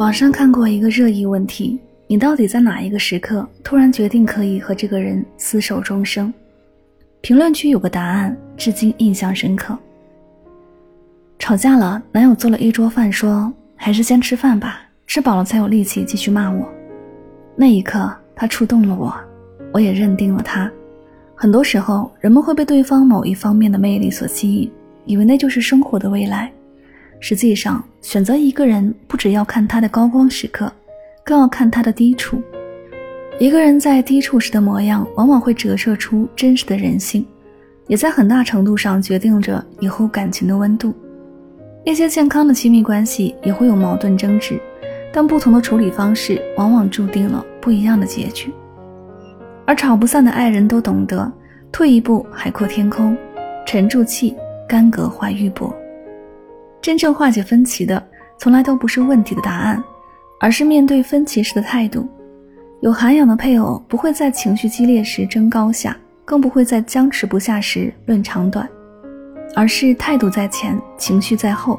网上看过一个热议问题：你到底在哪一个时刻突然决定可以和这个人厮守终生？评论区有个答案，至今印象深刻。吵架了，男友做了一桌饭，说还是先吃饭吧，吃饱了才有力气继续骂我。那一刻，他触动了我，我也认定了他。很多时候，人们会被对方某一方面的魅力所吸引，以为那就是生活的未来。实际上，选择一个人不只要看他的高光时刻，更要看他的低处。一个人在低处时的模样，往往会折射出真实的人性，也在很大程度上决定着以后感情的温度。一些健康的亲密关系也会有矛盾争执，但不同的处理方式，往往注定了不一样的结局。而吵不散的爱人都懂得退一步海阔天空，沉住气，干戈化玉帛。真正化解分歧的，从来都不是问题的答案，而是面对分歧时的态度。有涵养的配偶不会在情绪激烈时争高下，更不会在僵持不下时论长短，而是态度在前，情绪在后，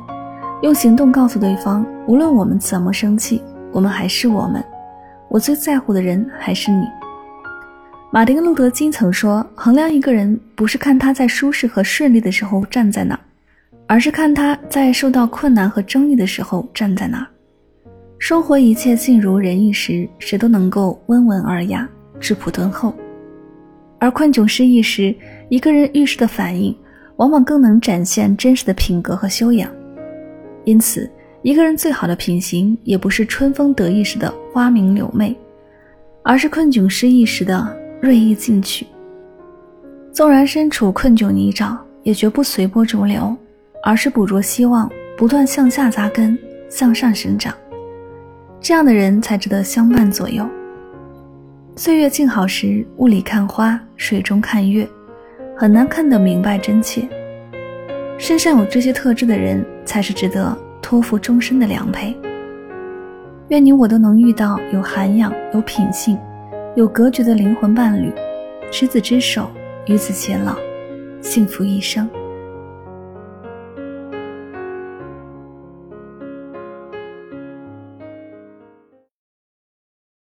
用行动告诉对方：无论我们怎么生气，我们还是我们，我最在乎的人还是你。马丁·路德·金曾说：“衡量一个人，不是看他在舒适和顺利的时候站在哪。”而是看他在受到困难和争议的时候站在哪儿。生活一切尽如人意时，谁都能够温文尔雅、质朴敦厚；而困窘失意时，一个人遇事的反应，往往更能展现真实的品格和修养。因此，一个人最好的品行，也不是春风得意时的花明柳媚，而是困窘失意时的锐意进取。纵然身处困窘泥沼，也绝不随波逐流。而是捕捉希望，不断向下扎根，向上生长。这样的人才值得相伴左右。岁月静好时，雾里看花，水中看月，很难看得明白真切。身上有这些特质的人，才是值得托付终身的良配。愿你我都能遇到有涵养、有品性、有格局的灵魂伴侣，执子之手，与子偕老，幸福一生。